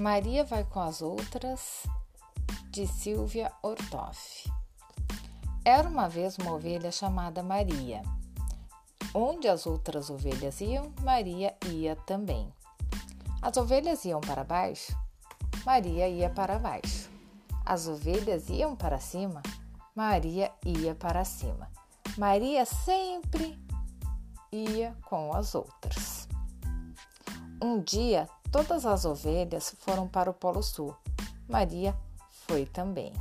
Maria vai com as outras, de Silvia Ortoff. Era uma vez uma ovelha chamada Maria. Onde as outras ovelhas iam, Maria ia também. As ovelhas iam para baixo, Maria ia para baixo. As ovelhas iam para cima, Maria ia para cima. Maria sempre ia com as outras. Um dia, todas as ovelhas foram para o Polo Sul. Maria foi também.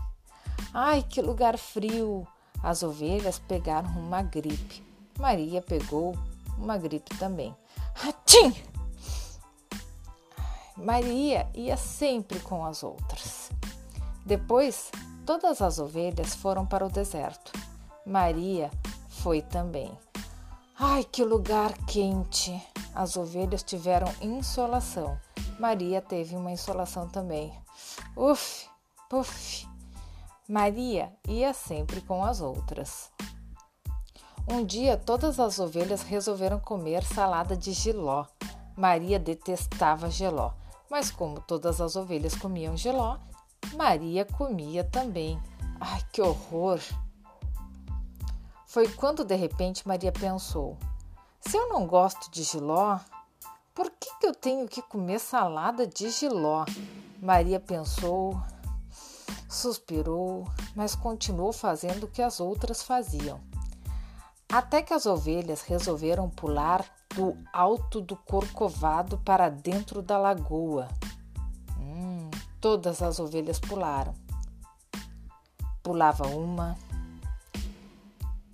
Ai, que lugar frio! As ovelhas pegaram uma gripe. Maria pegou uma gripe também. Hatim! Maria ia sempre com as outras. Depois, todas as ovelhas foram para o deserto. Maria foi também. Ai, que lugar quente! As ovelhas tiveram insolação. Maria teve uma insolação também. Uf, puf! Maria ia sempre com as outras. Um dia, todas as ovelhas resolveram comer salada de giló. Maria detestava geló, mas como todas as ovelhas comiam geló, Maria comia também. Ai, que horror! Foi quando de repente Maria pensou: se eu não gosto de giló, por que, que eu tenho que comer salada de giló? Maria pensou, suspirou, mas continuou fazendo o que as outras faziam. Até que as ovelhas resolveram pular do alto do corcovado para dentro da lagoa. Hum, todas as ovelhas pularam. Pulava uma,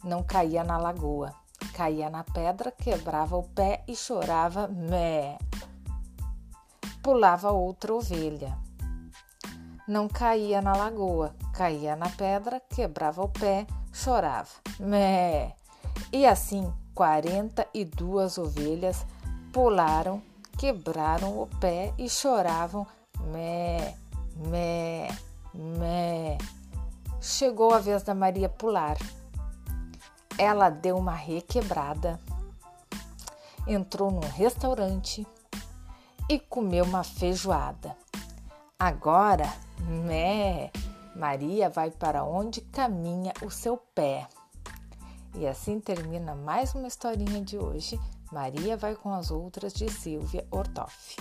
não caía na lagoa. Caía na pedra, quebrava o pé e chorava mé. Pulava outra ovelha. Não caía na lagoa, caía na pedra, quebrava o pé, chorava mé. E assim, quarenta e duas ovelhas pularam, quebraram o pé e choravam mé, mé, mé. Chegou a vez da Maria pular. Ela deu uma requebrada, entrou num restaurante e comeu uma feijoada. Agora, né, Maria vai para onde caminha o seu pé. E assim termina mais uma historinha de hoje. Maria vai com as outras de Silvia Ortoff.